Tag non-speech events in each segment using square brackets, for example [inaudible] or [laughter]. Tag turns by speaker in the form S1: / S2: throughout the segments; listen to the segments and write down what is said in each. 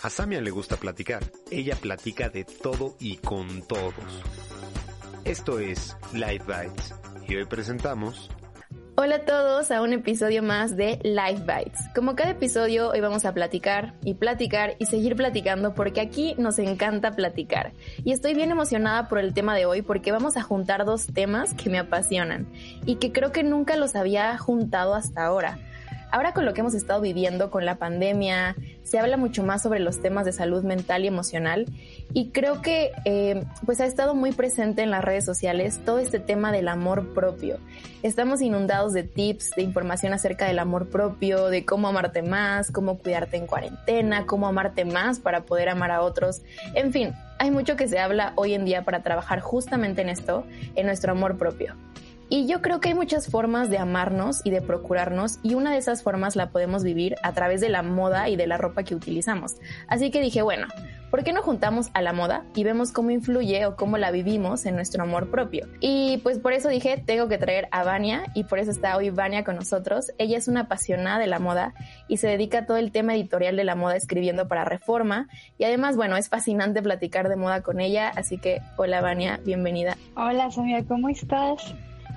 S1: A Samia le gusta platicar. Ella platica de todo y con todos. Esto es Light Bites. Y hoy presentamos...
S2: Hola a todos a un episodio más de Life Bites. Como cada episodio, hoy vamos a platicar y platicar y seguir platicando porque aquí nos encanta platicar. Y estoy bien emocionada por el tema de hoy porque vamos a juntar dos temas que me apasionan y que creo que nunca los había juntado hasta ahora. Ahora con lo que hemos estado viviendo con la pandemia, se habla mucho más sobre los temas de salud mental y emocional y creo que eh, pues ha estado muy presente en las redes sociales todo este tema del amor propio. Estamos inundados de tips, de información acerca del amor propio, de cómo amarte más, cómo cuidarte en cuarentena, cómo amarte más para poder amar a otros. En fin, hay mucho que se habla hoy en día para trabajar justamente en esto, en nuestro amor propio. Y yo creo que hay muchas formas de amarnos y de procurarnos y una de esas formas la podemos vivir a través de la moda y de la ropa que utilizamos. Así que dije, bueno, ¿por qué no juntamos a la moda y vemos cómo influye o cómo la vivimos en nuestro amor propio? Y pues por eso dije, tengo que traer a Vania y por eso está hoy Vania con nosotros. Ella es una apasionada de la moda y se dedica a todo el tema editorial de la moda escribiendo para Reforma y además, bueno, es fascinante platicar de moda con ella, así que hola Vania, bienvenida.
S3: Hola Samia, ¿cómo estás?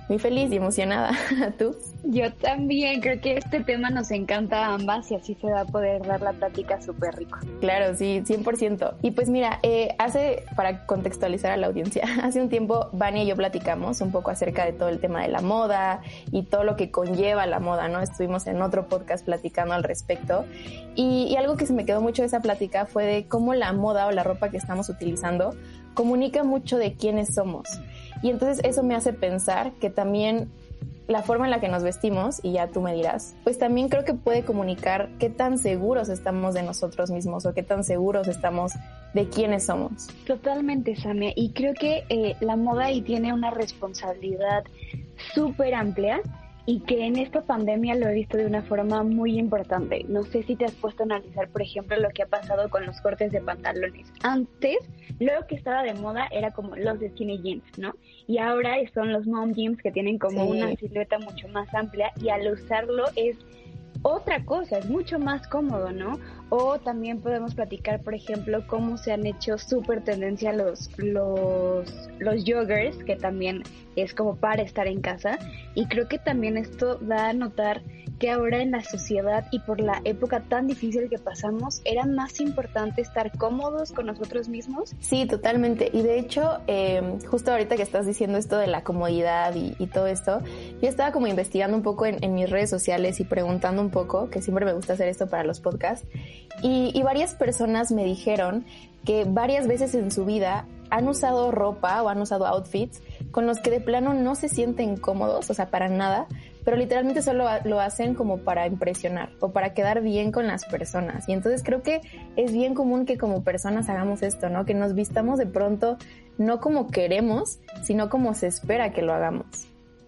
S2: Muy feliz y emocionada. [laughs] ¿Tú?
S3: Yo también, creo que este tema nos encanta a ambas y así se va a poder dar la plática súper rico.
S2: Claro, sí, 100%. Y pues mira, eh, hace, para contextualizar a la audiencia, [laughs] hace un tiempo Vania y yo platicamos un poco acerca de todo el tema de la moda y todo lo que conlleva la moda, ¿no? Estuvimos en otro podcast platicando al respecto y, y algo que se me quedó mucho de esa plática fue de cómo la moda o la ropa que estamos utilizando comunica mucho de quiénes somos. Y entonces eso me hace pensar que también la forma en la que nos vestimos, y ya tú me dirás, pues también creo que puede comunicar qué tan seguros estamos de nosotros mismos o qué tan seguros estamos de quiénes somos.
S3: Totalmente, Samia. Y creo que eh, la moda ahí tiene una responsabilidad súper amplia y que en esta pandemia lo he visto de una forma muy importante. No sé si te has puesto a analizar, por ejemplo, lo que ha pasado con los cortes de pantalones. Antes, lo que estaba de moda era como los skinny jeans, ¿no? Y ahora son los mom jeans que tienen como una silueta mucho más amplia y al usarlo es otra cosa, es mucho más cómodo, ¿no? O también podemos platicar, por ejemplo, cómo se han hecho súper tendencia los, los, los que también es como para estar en casa. Y creo que también esto da a notar que ahora en la sociedad y por la época tan difícil que pasamos, era más importante estar cómodos con nosotros mismos.
S2: Sí, totalmente. Y de hecho, em, justo ahorita que estás diciendo esto de la comodidad y, todo esto, yo estaba como investigando un poco en, mis redes sociales y preguntando un poco, que siempre me gusta hacer esto para los podcasts, y, y varias personas me dijeron que varias veces en su vida han usado ropa o han usado outfits con los que de plano no se sienten cómodos, o sea, para nada, pero literalmente solo lo hacen como para impresionar o para quedar bien con las personas. Y entonces creo que es bien común que como personas hagamos esto, ¿no? Que nos vistamos de pronto no como queremos, sino como se espera que lo hagamos.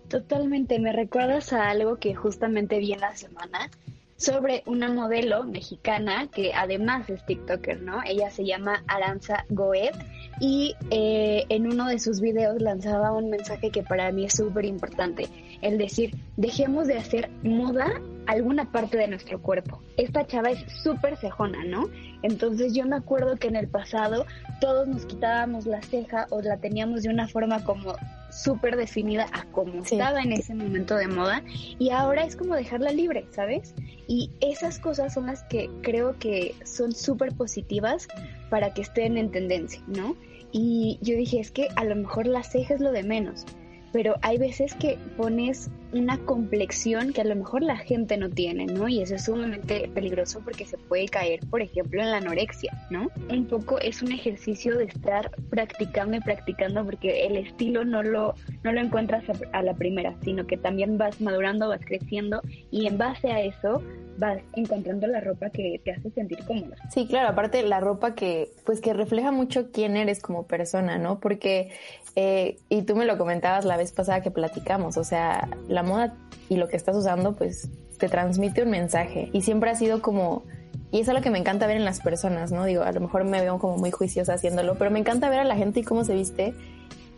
S3: Totalmente, me recuerdas a algo que justamente vi en la semana sobre una modelo mexicana que además es TikToker, ¿no? Ella se llama Aranza Goet y eh, en uno de sus videos lanzaba un mensaje que para mí es súper importante, el decir, dejemos de hacer moda alguna parte de nuestro cuerpo. Esta chava es súper cejona, ¿no? Entonces yo me acuerdo que en el pasado todos nos quitábamos la ceja o la teníamos de una forma como súper definida a cómo estaba en ese momento de moda y ahora es como dejarla libre, ¿sabes? Y esas cosas son las que creo que son súper positivas para que estén en tendencia, ¿no? Y yo dije, es que a lo mejor la ceja es lo de menos, pero hay veces que pones una complexión que a lo mejor la gente no tiene, ¿no? Y eso es sumamente peligroso porque se puede caer, por ejemplo, en la anorexia, ¿no? Un poco es un ejercicio de estar practicando y practicando porque el estilo no lo, no lo encuentras a, la primera, sino que también vas madurando, vas creciendo y en base a eso vas encontrando la ropa que te hace sentir cómoda.
S2: Sí, claro, aparte la ropa que, pues que refleja mucho quién eres como persona, ¿no? Porque, eh, y tú me lo comentabas la vez pasada que platicamos, o sea, la moda y lo que estás usando, pues te transmite un mensaje y siempre ha sido como y es lo que me encanta ver en las personas, ¿no? Digo, a lo mejor me veo como muy juiciosa haciéndolo, pero me encanta ver a la gente y cómo se viste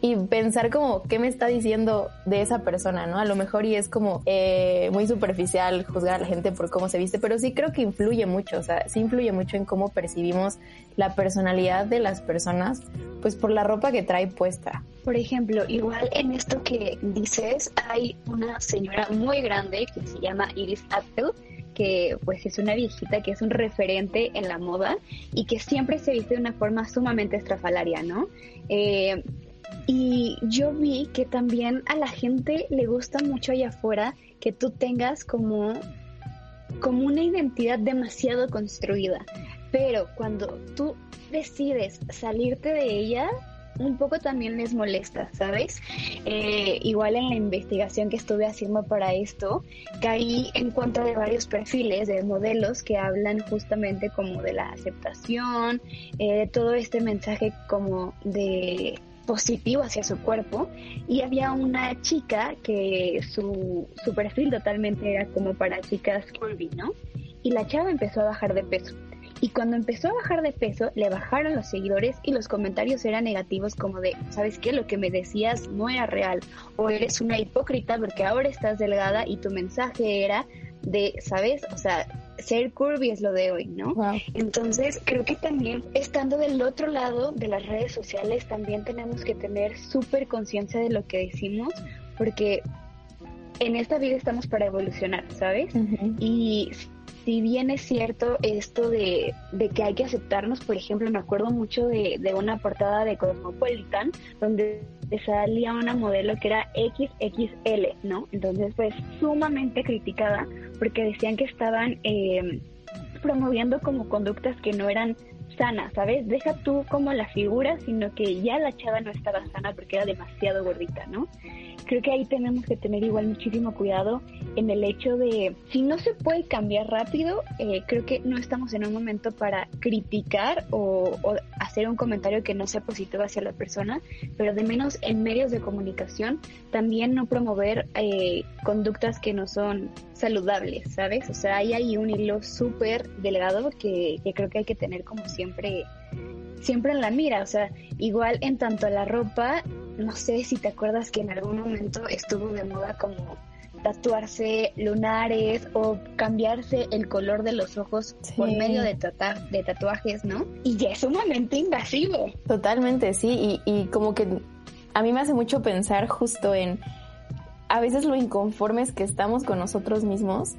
S2: y pensar como qué me está diciendo de esa persona, ¿no? A lo mejor y es como eh, muy superficial juzgar a la gente por cómo se viste, pero sí creo que influye mucho, o sea, sí influye mucho en cómo percibimos la personalidad de las personas, pues por la ropa que trae puesta.
S3: Por ejemplo, igual en esto que dices, hay una señora muy grande que se llama Iris Apfel, que pues es una viejita que es un referente en la moda y que siempre se viste de una forma sumamente estrafalaria, ¿no? Eh, y yo vi que también a la gente le gusta mucho allá afuera que tú tengas como, como una identidad demasiado construida. Pero cuando tú decides salirte de ella, un poco también les molesta, ¿sabes? Eh, igual en la investigación que estuve haciendo para esto, caí en cuenta de varios perfiles de modelos que hablan justamente como de la aceptación, eh, todo este mensaje como de positivo hacia su cuerpo y había una chica que su, su perfil totalmente era como para chicas curvy, ¿no? Y la chava empezó a bajar de peso y cuando empezó a bajar de peso, le bajaron los seguidores y los comentarios eran negativos como de, ¿sabes qué? Lo que me decías no era real. O eres una hipócrita porque ahora estás delgada y tu mensaje era de, ¿sabes? O sea, ser curvy es lo de hoy, ¿no? Entonces, creo que también estando del otro lado de las redes sociales, también tenemos que tener súper conciencia de lo que decimos, porque en esta vida estamos para evolucionar, ¿sabes? Y si bien es cierto esto de, que hay que aceptarnos, por ejemplo, me acuerdo mucho de, una portada de Cosmopolitan donde salía una modelo que era XXL, ¿no? Entonces, pues sumamente criticada porque decían que estaban eh, promoviendo como conductas que no eran sanas, ¿sabes? Deja tú como la figura, sino que ya la chava no estaba sana porque era demasiado gordita, ¿no? creo que ahí tenemos que tener igual muchísimo cuidado en el hecho de si no se puede cambiar rápido, eh, creo que no estamos en un momento para criticar o, hacer un comentario que no sea positivo hacia la persona, pero de menos en medios de comunicación también no promover eh, conductas que no son saludables, ¿sabes? O sea, hay ahí un hilo súper delgado que creo que hay que tener como siempre siempre en la mira, o sea, igual en tanto a la ropa, no sé si te acuerdas que en algún momento estuvo de moda como tatuarse lunares o cambiarse el color de los ojos por medio de, de tatuajes, ¿no? Y ya es sumamente invasivo.
S2: Totalmente, sí, y, y como que a mí me hace mucho pensar justo en a veces lo inconformes que estamos con nosotros mismos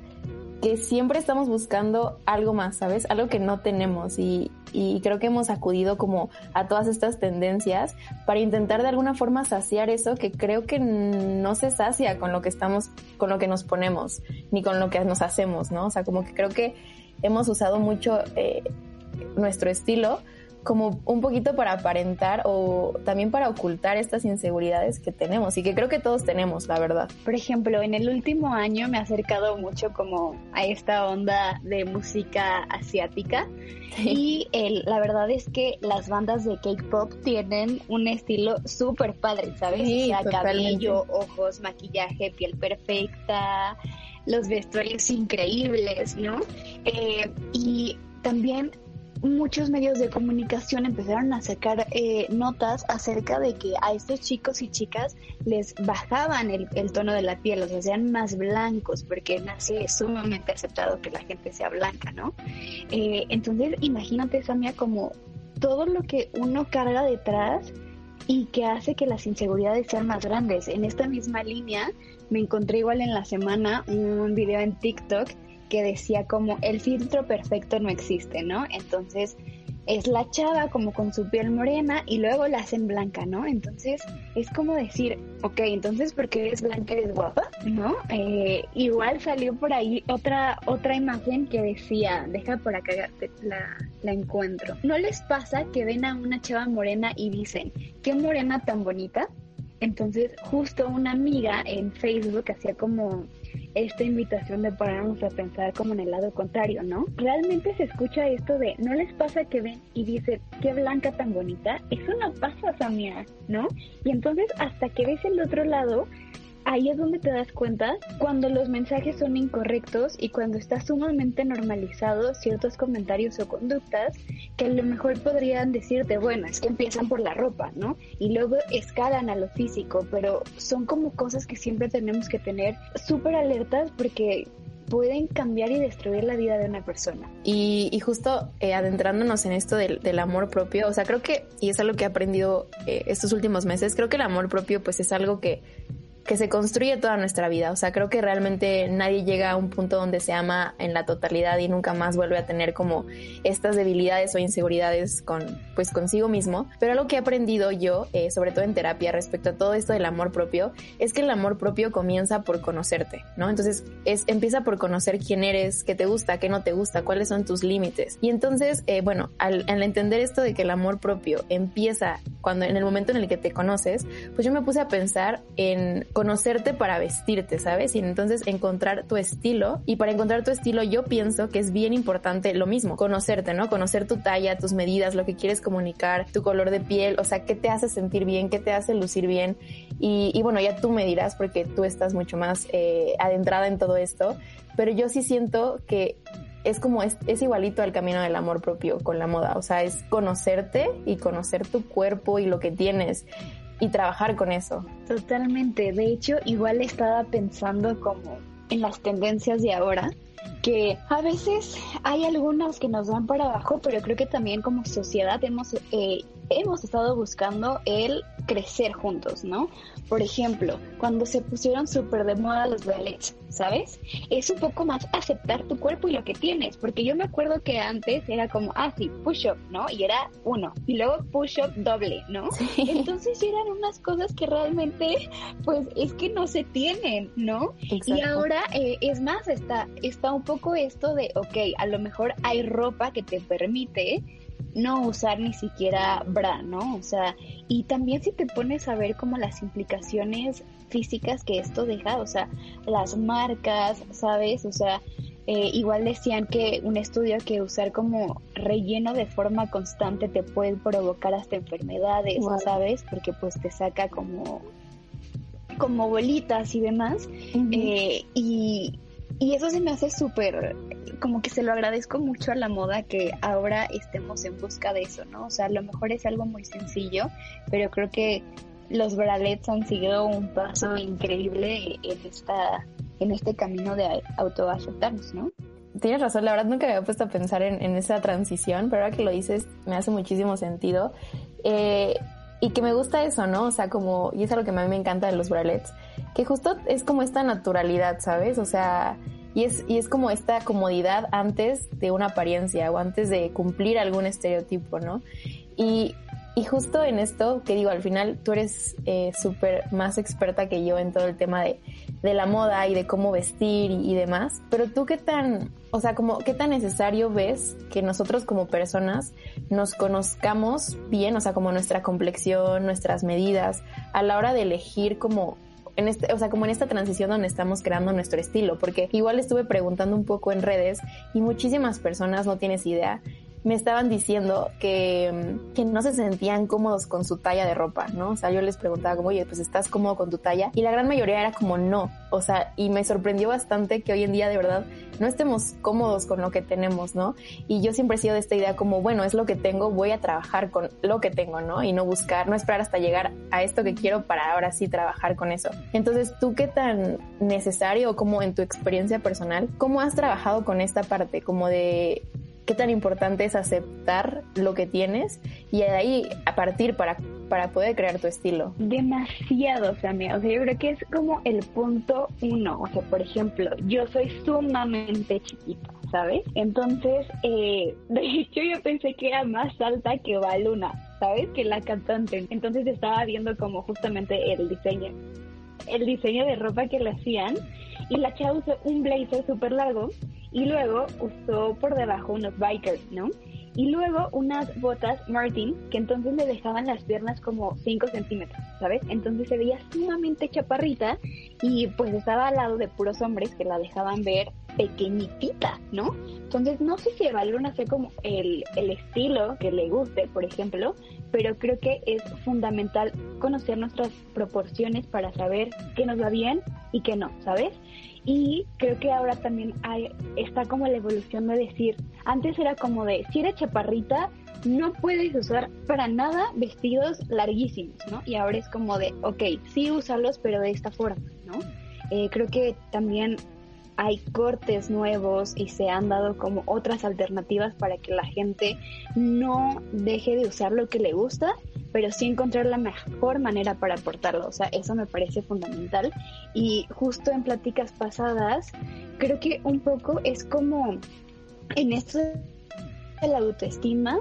S2: que siempre estamos buscando algo más, ¿sabes? Algo que no tenemos y, y, creo que hemos acudido como a todas estas tendencias para intentar de alguna forma saciar eso que creo que no se sacia con lo que estamos, con lo que nos ponemos, ni con lo que nos hacemos, ¿no? O sea, como que creo que hemos usado mucho eh, nuestro estilo como un poquito para aparentar o también para ocultar estas inseguridades que tenemos y que creo que todos tenemos, la verdad.
S3: Por ejemplo, en el último año me ha acercado mucho como a esta onda de música asiática y el, la verdad es que las bandas de K-pop tienen un estilo súper padre, ¿sabes? o sea, cabello, ojos, maquillaje, piel perfecta, los vestuarios increíbles, ¿no? Eh, y también muchos medios de comunicación empezaron a sacar eh, notas acerca de que a estos chicos y chicas les bajaban el, tono de la piel, o sea, sean más blancos, porque nace sumamente aceptado que la gente sea blanca, ¿no? Eh, entonces, imagínate, Samia, como todo lo que uno carga detrás y que hace que las inseguridades sean más grandes. En esta misma línea, me encontré igual en la semana un video en TikTok que decía como el filtro perfecto no existe, ¿no? Entonces es la chava como con su piel morena y luego la hacen blanca, ¿no? Entonces es como decir, ok, entonces porque eres blanca eres guapa, ¿no? Eh, igual salió por ahí otra, otra imagen que decía, deja por acá, la, la encuentro. ¿No les pasa que ven a una chava morena y dicen, qué morena tan bonita? Entonces justo una amiga en Facebook hacía como esta invitación de ponernos a pensar como en el lado contrario, ¿no? Realmente se escucha esto de, ¿no les pasa que ven y dicen, qué blanca tan bonita? Eso no pasa, Samia, ¿no? Y entonces hasta que ves el otro lado, ahí es donde te das cuenta cuando los mensajes son incorrectos y cuando está sumamente normalizado ciertos comentarios o conductas que a lo mejor podrían decirte, bueno, es que empiezan por la ropa, ¿no? Y luego escalan a lo físico, pero son como cosas que siempre tenemos que tener súper alertas porque pueden cambiar y destruir la vida de una persona.
S2: Y, justo eh, adentrándonos en esto del, amor propio, o sea, creo que, y es algo que he aprendido eh, estos últimos meses, creo que el amor propio pues es algo que que se construye toda nuestra vida. O sea, creo que realmente nadie llega a un punto donde se ama en la totalidad y nunca más vuelve a tener como estas debilidades o inseguridades con, pues, consigo mismo. Pero algo que he aprendido yo, eh, sobre todo en terapia, respecto a todo esto del amor propio, es que el amor propio comienza por conocerte, ¿no? Entonces, es, empieza por conocer quién eres, qué te gusta, qué no te gusta, cuáles son tus límites. Y entonces, eh, bueno, al, al entender esto de que el amor propio empieza cuando en el momento en el que te conoces, pues yo me puse a pensar en conocerte para vestirte, ¿sabes? Y entonces encontrar tu estilo. Y para encontrar tu estilo yo pienso que es bien importante lo mismo, conocerte, ¿no? Conocer tu talla, tus medidas, lo que quieres comunicar, tu color de piel, o sea, qué te hace sentir bien, qué te hace lucir bien. Y, bueno, ya tú me dirás porque tú estás mucho más eh, adentrada en todo esto, pero yo sí siento que es como es, es, igualito al camino del amor propio con la moda, o sea, es conocerte y conocer tu cuerpo y lo que tienes y trabajar con eso.
S3: Totalmente. De hecho, igual estaba pensando como en las tendencias de ahora, que a veces hay algunas que nos van para abajo, pero creo que también como sociedad hemos, eh, hemos estado buscando el crecer juntos, ¿no? Por ejemplo, cuando se pusieron súper de moda los ballets, ¿sabes? Es un poco más aceptar tu cuerpo y lo que tienes, porque yo me acuerdo que antes era como, ah, sí, push-up, ¿no? Y era uno, y luego push-up doble, ¿no? Entonces eran unas cosas que realmente, pues, es que no se tienen, ¿no? Y ahora, eh, es más, está, está un poco esto de, ok, a lo mejor hay ropa que te permite no usar ni siquiera bra, ¿no? O sea, y también si te pones a ver como las implicaciones físicas que esto deja, o sea, las marcas, ¿sabes? O sea, eh, igual decían que un estudio que usar como relleno de forma constante te puede provocar hasta enfermedades, ¿sabes? Porque pues te saca como como bolitas y demás. Eh, y, y eso se me hace súper como que se lo agradezco mucho a la moda que ahora estemos en busca de eso, ¿no? O sea, a lo mejor es algo muy sencillo, pero creo que los bralets han sido un paso increíble en esta en este camino de autoaceptarnos, ¿no?
S2: Tienes razón, la verdad nunca me había puesto a pensar en, esa transición, pero ahora que lo dices me hace muchísimo sentido. Eh, y que me gusta eso, ¿no? O sea, como, y es algo que a mí me encanta de los bralets, que justo es como esta naturalidad, ¿sabes? O sea, y es, y es como esta comodidad antes de una apariencia o antes de cumplir algún estereotipo, ¿no? Y, y justo en esto, que digo, al final tú eres eh, súper más experta que yo en todo el tema de, de la moda y de cómo vestir y, demás, pero tú qué tan, o sea, como qué tan necesario ves que nosotros como personas nos conozcamos bien, o sea, como nuestra complexión, nuestras medidas, a la hora de elegir como en este, o sea, como en esta transición donde estamos creando nuestro estilo, porque igual estuve preguntando un poco en redes y muchísimas personas, no tienes idea, me estaban diciendo que, que, no se sentían cómodos con su talla de ropa, ¿no? O sea, yo les preguntaba como, oye, pues estás cómodo con tu talla. Y la gran mayoría era como no. O sea, y me sorprendió bastante que hoy en día de verdad no estemos cómodos con lo que tenemos, ¿no? Y yo siempre he sido de esta idea como, bueno, es lo que tengo, voy a trabajar con lo que tengo, ¿no? Y no buscar, no esperar hasta llegar a esto que quiero para ahora sí trabajar con eso. Entonces, ¿tú qué tan necesario como en tu experiencia personal, cómo has trabajado con esta parte como de qué tan importante es aceptar lo que tienes y de ahí a partir para, para poder crear tu estilo.
S3: Demasiado, Samia. O sea, yo creo que es como el punto uno. O sea, por ejemplo, yo soy sumamente chiquita. ¿Sabes? Entonces, eh, [laughs] de hecho yo pensé que era más alta que Baluna, ¿sabes? Que la cantante. Entonces estaba viendo como justamente el diseño, el diseño de ropa que le hacían y la chava usó un blazer súper largo y luego usó por debajo unos bikers, ¿no? Y luego unas botas Martin, que entonces le dejaban las piernas como 5 centímetros, ¿sabes? Entonces se veía sumamente chaparrita y pues estaba al lado de puros hombres que la dejaban ver pequeñitita, ¿no? Entonces no sé si evalúan hacer como el, el estilo que le guste, por ejemplo, pero creo que es fundamental conocer nuestras proporciones para saber qué nos va bien y qué no, ¿sabes? Y creo que ahora también hay, está como la evolución de decir, antes era como de, si eres chaparrita, no puedes usar para nada vestidos larguísimos, ¿no? Y ahora es como de, ok, sí usarlos, pero de esta forma, ¿no? Eh, creo que también hay cortes nuevos y se han dado como otras alternativas para que la gente no deje de usar lo que le gusta, pero sí encontrar la mejor manera para aportarlo. O sea, eso me parece fundamental. Y justo en pláticas pasadas, creo que un poco es como en esto de la autoestima,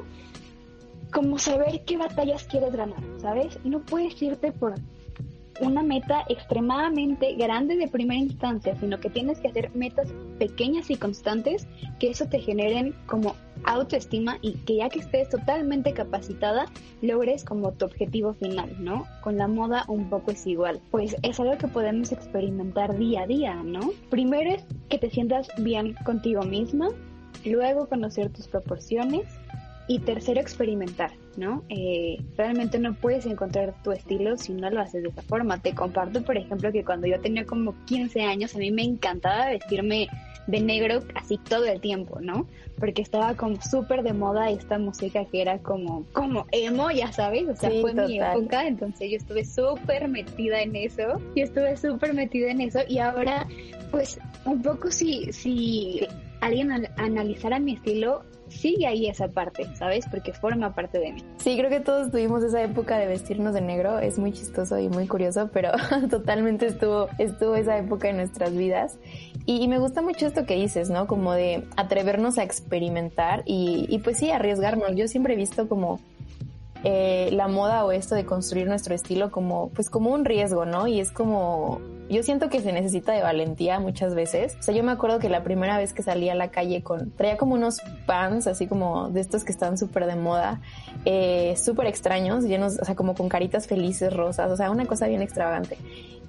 S3: como saber qué batallas quieres ganar, ¿sabes? No puedes irte por una meta extremadamente grande de primera instancia, sino que tienes que hacer metas pequeñas y constantes que eso te generen como autoestima y que ya que estés totalmente capacitada, logres como tu objetivo final, ¿no? Con la moda un poco es igual. Pues es algo que podemos experimentar día a día, ¿no? Primero es que te sientas bien contigo misma, luego conocer tus proporciones y tercero experimentar. ¿no? Eh, realmente no puedes encontrar tu estilo si no lo haces de esa forma. Te comparto, por ejemplo, que cuando yo tenía como 15 años, a mí me encantaba vestirme de negro así todo el tiempo, ¿no? Porque estaba como súper de moda esta música que era como, como emo, ya sabes, o sea, fue mi época, entonces yo estuve súper metida en eso, yo estuve súper metida en eso y ahora, pues, un poco si, si alguien analizara mi estilo, sigue ahí esa parte, ¿sabes? Porque forma parte de mí.
S2: Sí, creo que todos tuvimos esa época de vestirnos de negro, es muy chistoso y muy curioso, pero [laughs] totalmente estuvo, estuvo esa época en nuestras vidas. Y, me gusta mucho esto que dices, ¿no? Como de atrevernos a experimentar y pues sí, arriesgarnos. Yo siempre he visto como eh, la moda o esto de construir nuestro estilo como, pues como un riesgo, ¿no? Y es como, yo siento que se necesita de valentía muchas veces. O sea, yo me acuerdo que la primera vez que salí a la calle con, traía como unos pants, así como de estos que están súper de moda, eh, súper extraños, llenos, o sea, como con caritas felices, rosas, o sea, una cosa bien extravagante.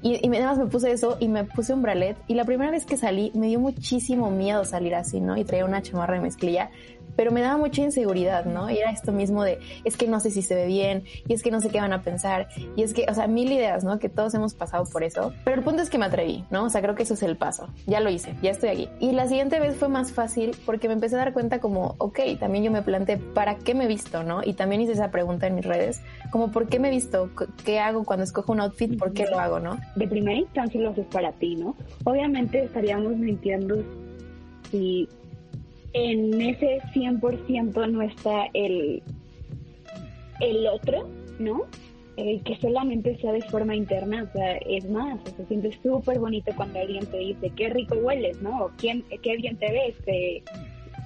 S2: Y, y además me puse eso y me puse un bralet. Y la primera vez que salí me dio muchísimo miedo salir así, ¿no? Y traía una chamarra de mezclilla pero me daba mucha inseguridad, ¿no? Y era esto mismo de, es que no sé si se ve bien, y es que no sé qué van a pensar, y es que, o sea, mil ideas, ¿no? Que todos hemos pasado por eso, pero el punto es que me atreví, ¿no? O sea, creo que eso es el paso, ya lo hice, ya estoy aquí. Y la siguiente vez fue más fácil porque me empecé a dar cuenta como, ok, también yo me planteé, ¿para qué me visto, no? Y también hice esa pregunta en mis redes, como, ¿por qué me visto? ¿Qué hago cuando escojo un outfit? ¿Por qué lo hago, no?
S3: De primera instancia lo haces para ti, ¿no? Obviamente estaríamos mintiendo si en ese 100% no está el, el otro, ¿no? El que solamente sea de forma interna, o sea, es más, o se siente súper bonito cuando alguien te dice qué rico hueles, ¿no? Quién, qué bien te ves, qué,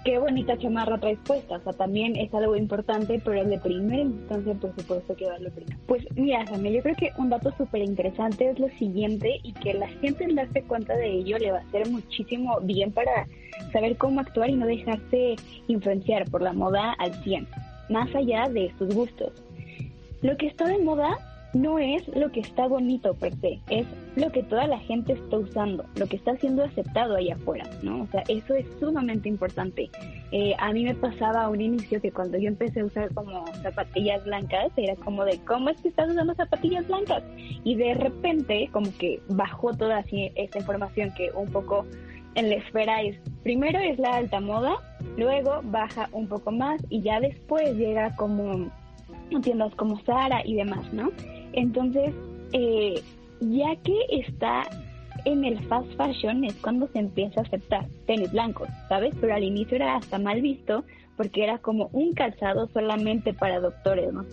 S3: qué bonita chamarra traes puesta, o sea, también es algo importante, pero de primera instancia, por supuesto que lo primero. Pues mira, Samuel, yo creo que un dato súper interesante es lo siguiente y que la gente al darse cuenta de ello le va a hacer muchísimo bien para saber cómo actuar y no dejarse influenciar por la moda al 100, más allá de sus gustos. Lo que está de moda no es lo que está bonito per se, es lo que toda la gente está usando, lo que está siendo aceptado allá afuera, ¿no? O sea, eso es sumamente importante. Eh, a mí me pasaba a un inicio que cuando yo empecé a usar como zapatillas blancas, era como de, ¿cómo es que estás usando zapatillas blancas? Y de repente, como que bajó toda así esta información que un poco en la esfera es, primero es la alta moda, luego baja un poco más y ya después llega como tiendas como Sara y demás, ¿no? Entonces, eh, ya que está en el fast fashion es cuando se empieza a aceptar tenis blancos, ¿sabes? Pero al inicio era hasta mal visto porque era como un calzado solamente para doctores, ¿no?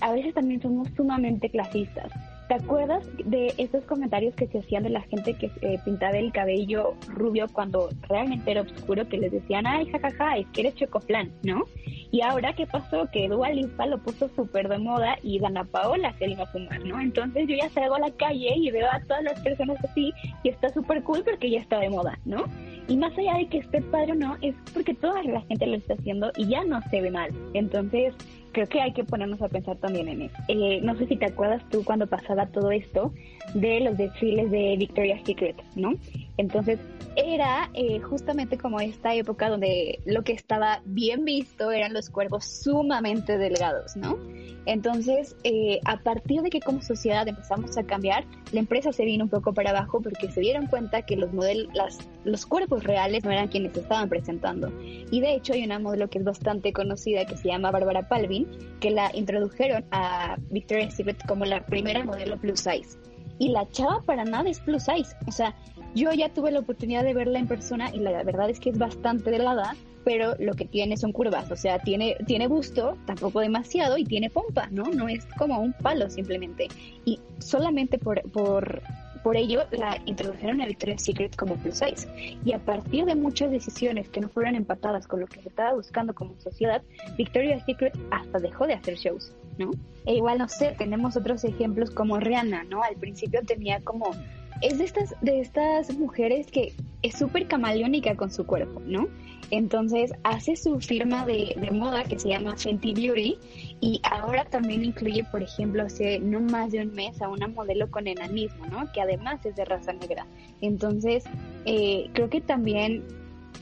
S3: A veces también somos sumamente clasistas. ¿Te acuerdas de esos comentarios que se hacían de la gente que eh, pintaba el cabello rubio cuando realmente era oscuro, que les decían, ay, jajaja, es que eres chocoplan, ¿no? Y ahora, ¿qué pasó? Que Dua Lipa lo puso súper de moda y Dana Paola se le iba a fumar, ¿no? Entonces yo ya salgo a la calle y veo a todas las personas así y está súper cool porque ya está de moda, ¿no? Y más allá de que esté padre o no, es porque toda la gente lo está haciendo y ya no se ve mal. Entonces, creo que hay que ponernos a pensar también en eso. Eh, no sé si te acuerdas tú cuando pasaba todo esto de los desfiles de Victoria's Secret, ¿no? Entonces era eh, justamente como esta época donde lo que estaba bien visto eran los cuerpos sumamente delgados, ¿no? Entonces, eh, a partir de que como sociedad empezamos a cambiar, la empresa se vino un poco para abajo porque se dieron cuenta que los modelos, los cuerpos reales no eran quienes estaban presentando. Y de hecho hay una modelo que es bastante conocida que se llama Bárbara Palvin, que la introdujeron a Victoria's Secret como la primera modelo plus size. Y la chava para nada es plus size. O sea, yo ya tuve la oportunidad de verla en persona y la verdad es que es bastante delgada, pero lo que tiene son curvas, o sea, tiene, tiene busto, tampoco demasiado, y tiene pompa, ¿no? No es como un palo simplemente. Y solamente por, por, por ello la introdujeron a Victoria's Secret como plus size. Y a partir de muchas decisiones que no fueron empatadas con lo que se estaba buscando como sociedad, Victoria's Secret hasta dejó de hacer shows, ¿no? E igual, no sé, tenemos otros ejemplos como Rihanna, ¿no? Al principio tenía como es de estas, de estas mujeres que es súper camaleónica con su cuerpo, ¿no? Entonces hace su firma de, moda que se llama Fenty Beauty y ahora también incluye, por ejemplo, hace no más de un mes a una modelo con enanismo, ¿no? Que además es de raza negra. Entonces, eh, creo que también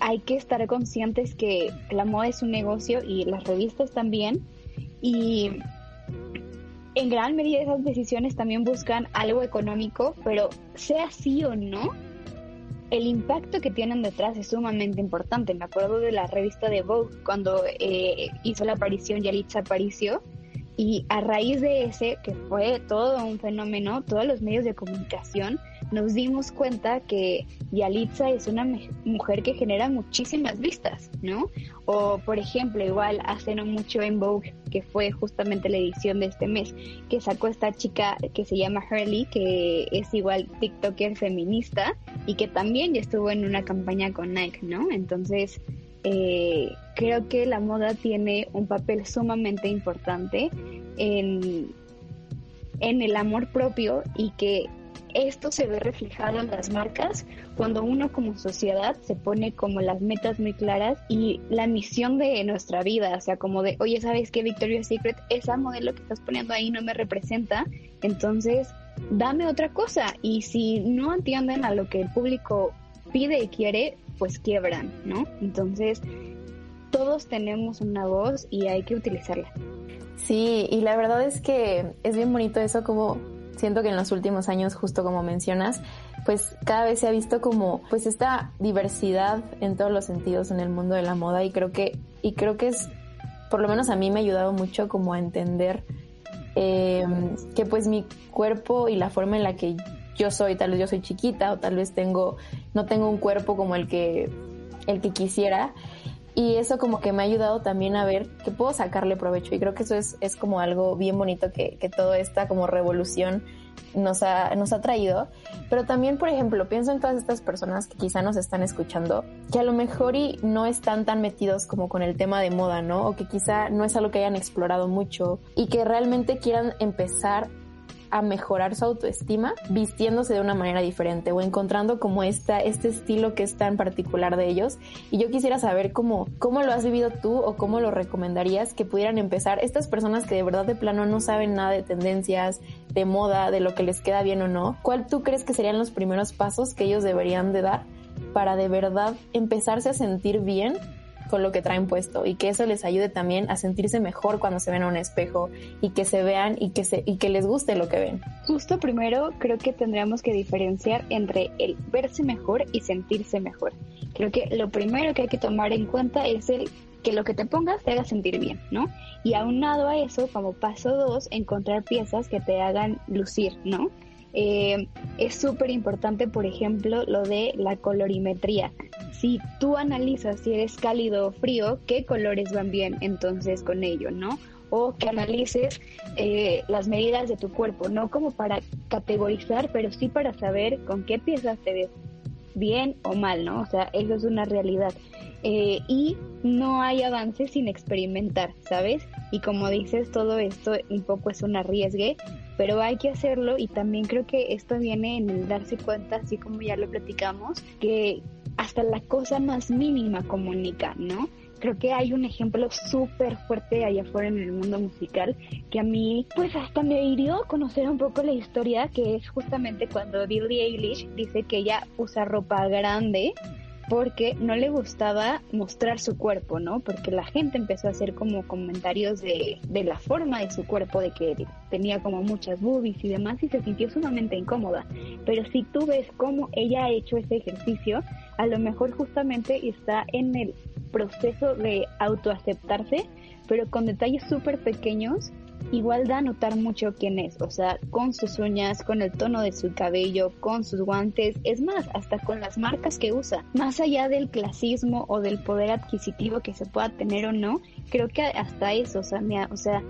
S3: hay que estar conscientes que la moda es un negocio y las revistas también. Y en gran medida esas decisiones también buscan algo económico, pero sea sí o no, el impacto que tienen detrás es sumamente importante. Me acuerdo de la revista de Vogue cuando eh, hizo la aparición Yalitza Aparicio y a raíz de ese, que fue todo un fenómeno, todos los medios de comunicación nos dimos cuenta que Yalitza es una mujer que genera muchísimas vistas, ¿no? O, por ejemplo, igual hace no mucho en Vogue, que fue justamente la edición de este mes, que sacó esta chica que se llama Hurley, que es igual TikToker feminista y que también ya estuvo en una campaña con Nike, ¿no? Entonces, eh, creo que la moda tiene un papel sumamente importante en, en el amor propio y que esto se ve reflejado en las marcas cuando uno como sociedad se pone como las metas muy claras y la misión de nuestra vida, o sea, como de, oye, ¿sabes qué, Victoria's Secret? Esa modelo que estás poniendo ahí no me representa, entonces dame otra cosa. Y si no entienden a lo que el público pide y quiere, pues quiebran, ¿no? Entonces, todos tenemos una voz y hay que utilizarla.
S2: Sí, y la verdad es que es bien bonito eso como siento que en los últimos años, justo como mencionas, pues cada vez se ha visto como pues esta diversidad en todos los sentidos en el mundo de la moda y creo que y creo que es por lo menos a mí me ha ayudado mucho como a entender em, que pues mi cuerpo y la forma en la que yo soy, tal vez yo soy chiquita o tal vez tengo no tengo un cuerpo como el que el que quisiera y eso como que me ha ayudado también a ver que puedo sacarle provecho y creo que eso es, es como algo bien bonito que, que toda esta como revolución nos ha, nos ha traído. Pero también, por ejemplo, pienso en todas estas personas que quizá nos están escuchando, que a lo mejor y no están tan metidos como con el tema de moda, ¿no? O que quizá no es algo que hayan explorado mucho y que realmente quieran empezar a mejorar su autoestima vistiéndose de una manera diferente o encontrando como esta, este estilo que es tan particular de ellos. Y yo quisiera saber cómo, cómo lo has vivido tú o cómo lo recomendarías que pudieran empezar estas personas que de verdad de plano no saben nada de tendencias, de moda, de lo que les queda bien o no. ¿Cuál tú crees que serían los primeros pasos que ellos deberían de dar para de verdad empezarse a sentir bien con lo que traen puesto y que eso les ayude también a sentirse mejor cuando se ven a un espejo y que se vean y que se y que les guste lo que ven.
S3: Justo primero creo que tendríamos que diferenciar entre el verse mejor y sentirse mejor. Creo que lo primero que hay que tomar en cuenta es el que lo que te pongas te haga sentir bien, ¿no? Y aunado a eso, como paso dos, encontrar piezas que te hagan lucir, ¿no? Eh, es súper importante, por ejemplo, lo de la colorimetría. Si tú analizas si eres cálido o frío, qué colores van bien entonces con ello, ¿no? O que analices eh, las medidas de tu cuerpo, no como para categorizar, pero sí para saber con qué piezas te ves bien o mal, ¿no? O sea, eso es una realidad. Eh, y no hay avance sin experimentar, ¿sabes? Y como dices, todo esto un poco es un arriesgue, pero hay que hacerlo y también creo que esto viene en el darse cuenta, así como ya lo platicamos, que hasta la cosa más mínima comunica, ¿no? Creo que hay un ejemplo súper fuerte allá afuera en el mundo musical que a mí pues hasta me hirió conocer un poco la historia que es justamente cuando Billie Eilish dice que ella usa ropa grande porque no le gustaba mostrar su cuerpo, ¿no? Porque la gente empezó a hacer como comentarios de, de la forma de su cuerpo, de que tenía como muchas boobies y demás, y se sintió sumamente incómoda. Pero si tú ves cómo ella ha hecho ese ejercicio, a lo mejor justamente está en el proceso de autoaceptarse, pero con detalles súper pequeños igual da a notar mucho quién es, o sea, con sus uñas, con el tono de su cabello, con sus guantes, es más, hasta con las marcas que usa. Más allá del clasismo o del poder adquisitivo que se pueda tener o no, creo que hasta eso, o sea, o sea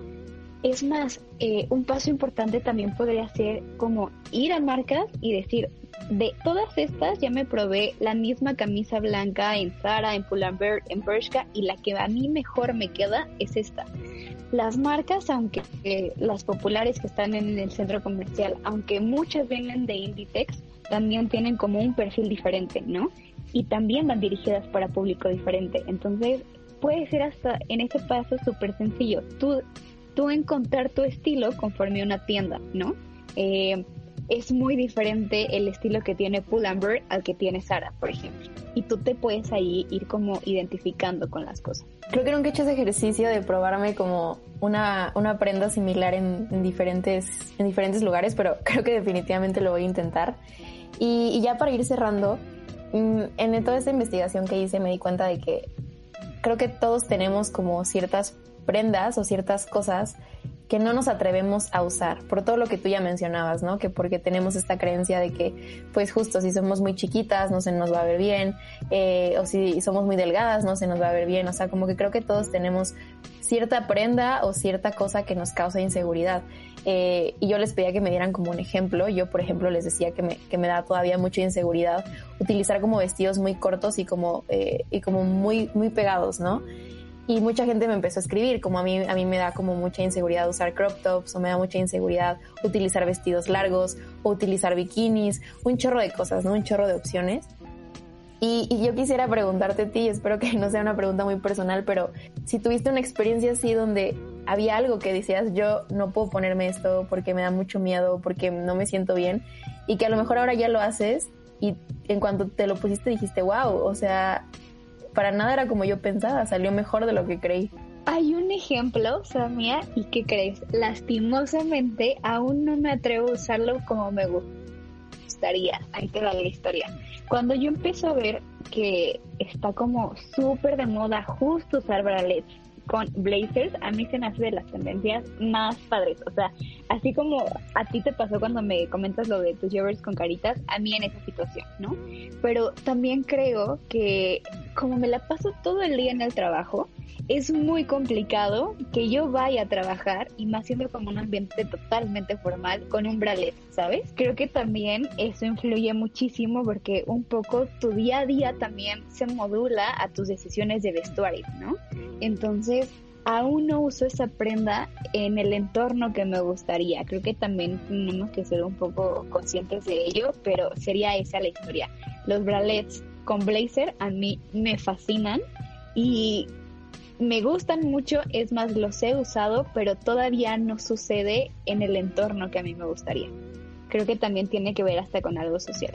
S3: es más, eh, un paso importante también podría ser como ir a marcas y decir, de todas estas ya me probé la misma camisa blanca en Zara, en Pull&Bear, en Bershka y la que a mí mejor me queda es esta. Las marcas, aunque eh, las populares que están en el centro comercial, aunque muchas vienen de Inditex, también tienen como un perfil diferente, ¿no? Y también van dirigidas para público diferente. Entonces, puede ser hasta en ese paso súper sencillo. Tú, tú encontrar tu estilo conforme a una tienda, ¿no? Eh, es muy diferente el estilo que tiene Pull&Bear al que tiene Sara, por ejemplo. Y tú te puedes ahí ir como identificando con las cosas.
S2: Creo que nunca he hecho ese ejercicio de probarme como una, una prenda similar en, diferentes, en diferentes lugares, pero [laughs] creo que definitivamente lo voy a intentar. Y, ya para ir cerrando, mm, en toda esta investigación que hice me di cuenta de que creo que todos tenemos como ciertas prendas o ciertas cosas que no nos atrevemos a usar, por todo lo que tú ya mencionabas, ¿no? Que porque tenemos esta creencia de que, pues justo, si somos muy chiquitas no se nos va a ver bien, eh, o si somos muy delgadas no se nos va a ver bien, o sea, como que creo que todos tenemos cierta prenda o cierta cosa que nos causa inseguridad. Eh, y yo les pedía que me dieran como un ejemplo. Yo, por ejemplo, les decía que me, que me da todavía mucha inseguridad utilizar como vestidos muy cortos y como, eh, y como muy, muy pegados, ¿no? Y mucha gente me empezó a escribir, como a mí, a mí me da como mucha inseguridad usar crop tops o me da mucha inseguridad utilizar vestidos largos o utilizar bikinis, un chorro de cosas, ¿no? Un chorro de opciones. Y, y, yo quisiera preguntarte a ti, espero que no sea una pregunta muy personal, pero si tuviste una experiencia así donde había algo que decías, yo no puedo ponerme esto porque me da mucho miedo, porque no me siento bien, y que a lo mejor ahora ya lo haces y en cuanto te lo pusiste dijiste, wow, o sea, para nada era como yo pensaba, salió mejor de lo que creí.
S3: Hay un ejemplo, Samia, ¿y qué crees? Lastimosamente aún no me atrevo a usarlo como me gustaría. Ahí te da la historia. Cuando yo empiezo a ver que está como súper de moda justo usar bralets con blazers, a mí se me hace de las tendencias más padres. O sea, así como a ti te pasó cuando me comentas lo de tus joggers con caritas, a mí en esa situación, ¿no? Pero también creo que como me la paso todo el día en el trabajo, es muy complicado que yo vaya a trabajar y más siendo como un ambiente totalmente formal con un bralet, ¿sabes? Creo que también eso influye muchísimo porque un poco tu día a día también se modula a tus decisiones de vestuario, ¿no? Entonces, aún no uso esa prenda en el entorno que me gustaría. Creo que también tenemos que ser un poco conscientes de ello, pero sería esa la historia. Los bralets con blazer a mí me fascinan y me gustan mucho, es más, los he usado, pero todavía no sucede en el entorno que a mí me gustaría. Creo que también tiene que ver hasta con algo social.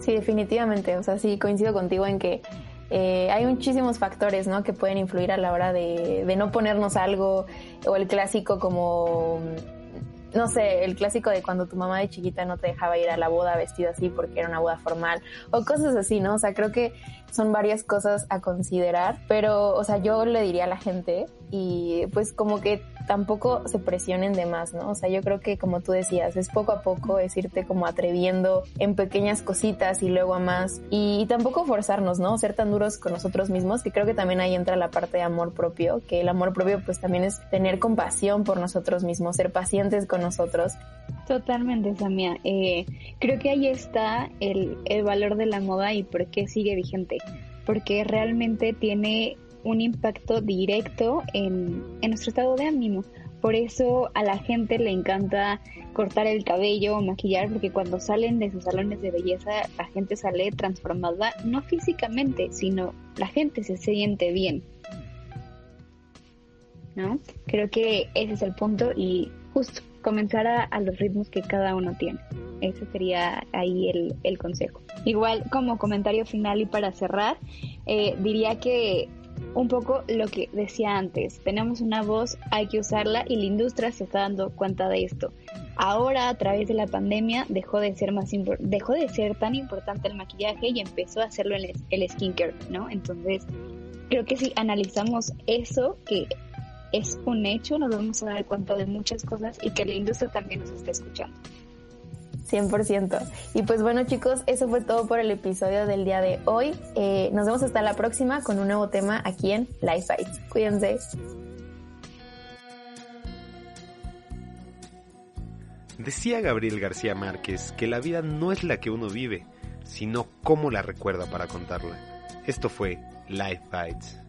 S2: Sí, definitivamente. O sea, sí, coincido contigo en que eh, hay muchísimos factores ¿no? que pueden influir a la hora de, de, no ponernos algo o el clásico como, no sé, el clásico de cuando tu mamá de chiquita no te dejaba ir a la boda vestida así porque era una boda formal o cosas así, ¿no? O sea, creo que son varias cosas a considerar, pero, o sea, yo le diría a la gente y pues como que tampoco se presionen de más, ¿no? O sea, yo creo que como tú decías, es poco a poco, es irte como atreviendo en pequeñas cositas y luego a más y, tampoco forzarnos, ¿no? Ser tan duros con nosotros mismos, que creo que también ahí entra la parte de amor propio, que el amor propio pues también es tener compasión por nosotros mismos, ser pacientes con nosotros.
S3: Totalmente, Samia. Eh, creo que ahí está el, el valor de la moda y por qué sigue vigente, porque realmente tiene un impacto directo en, nuestro estado de ánimo. por eso a la gente le encanta cortar el cabello o maquillar, porque cuando salen de sus salones de belleza, la gente sale transformada, no físicamente, sino la gente se siente bien. ¿No? Creo que ese es el punto y justo comenzar a, los ritmos que cada uno tiene. Ese sería ahí el, el consejo. Igual como comentario final y para cerrar, eh, diría que un poco lo que decía antes, tenemos una voz, hay que usarla y la industria se está dando cuenta de esto. Ahora a través de la pandemia dejó de ser más dejó de ser tan importante el maquillaje y empezó a hacerlo el, el skincare, ¿no? Entonces, creo que si analizamos eso que es un hecho, nos vamos a dar cuenta de muchas cosas y que la industria también nos está escuchando.
S2: 100%. Y pues bueno chicos, eso fue todo por el episodio del día de hoy. Eh, nos vemos hasta la próxima con un nuevo tema aquí en Life Bites. Cuídense.
S1: Decía Gabriel García Márquez que la vida no es la que uno vive, sino cómo la recuerda para contarla. Esto fue Life Bites.